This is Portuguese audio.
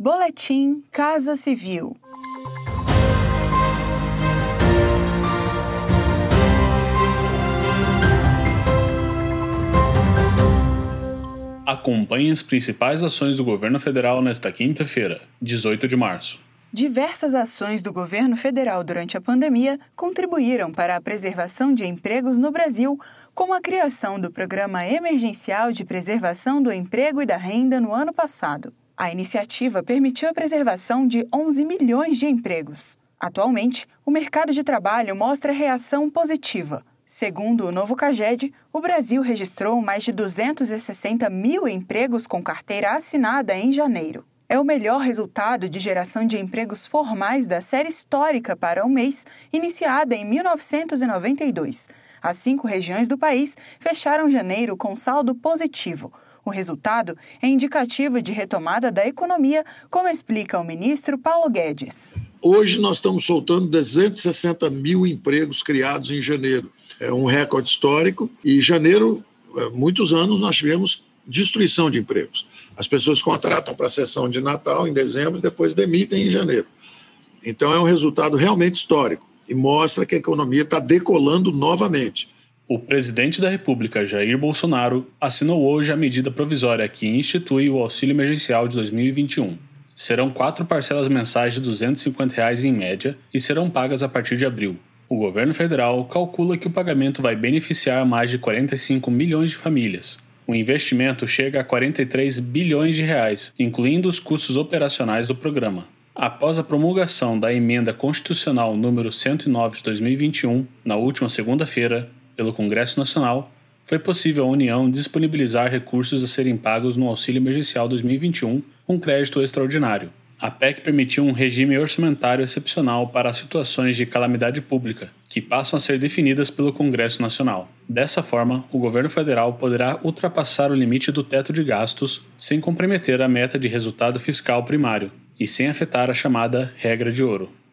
Boletim Casa Civil. Acompanhe as principais ações do governo federal nesta quinta-feira, 18 de março. Diversas ações do governo federal durante a pandemia contribuíram para a preservação de empregos no Brasil, como a criação do Programa Emergencial de Preservação do Emprego e da Renda no ano passado. A iniciativa permitiu a preservação de 11 milhões de empregos. Atualmente, o mercado de trabalho mostra reação positiva. Segundo o novo CAGED, o Brasil registrou mais de 260 mil empregos com carteira assinada em janeiro é o melhor resultado de geração de empregos formais da série histórica para um mês, iniciada em 1992. As cinco regiões do país fecharam janeiro com saldo positivo. O resultado é indicativo de retomada da economia, como explica o ministro Paulo Guedes. Hoje nós estamos soltando 260 mil empregos criados em janeiro. É um recorde histórico. E janeiro, muitos anos, nós tivemos destruição de empregos. As pessoas contratam para a sessão de Natal em dezembro e depois demitem em janeiro. Então é um resultado realmente histórico e mostra que a economia está decolando novamente. O presidente da República, Jair Bolsonaro, assinou hoje a medida provisória que institui o auxílio emergencial de 2021. Serão quatro parcelas mensais de 250 reais em média e serão pagas a partir de abril. O governo federal calcula que o pagamento vai beneficiar mais de 45 milhões de famílias, o investimento chega a 43 bilhões de reais, incluindo os custos operacionais do programa. Após a promulgação da emenda constitucional número 109 de 2021, na última segunda-feira, pelo Congresso Nacional, foi possível a União disponibilizar recursos a serem pagos no auxílio emergencial 2021 com crédito extraordinário. A PEC permitiu um regime orçamentário excepcional para as situações de calamidade pública, que passam a ser definidas pelo Congresso Nacional. Dessa forma, o governo federal poderá ultrapassar o limite do teto de gastos sem comprometer a meta de resultado fiscal primário e sem afetar a chamada regra de ouro.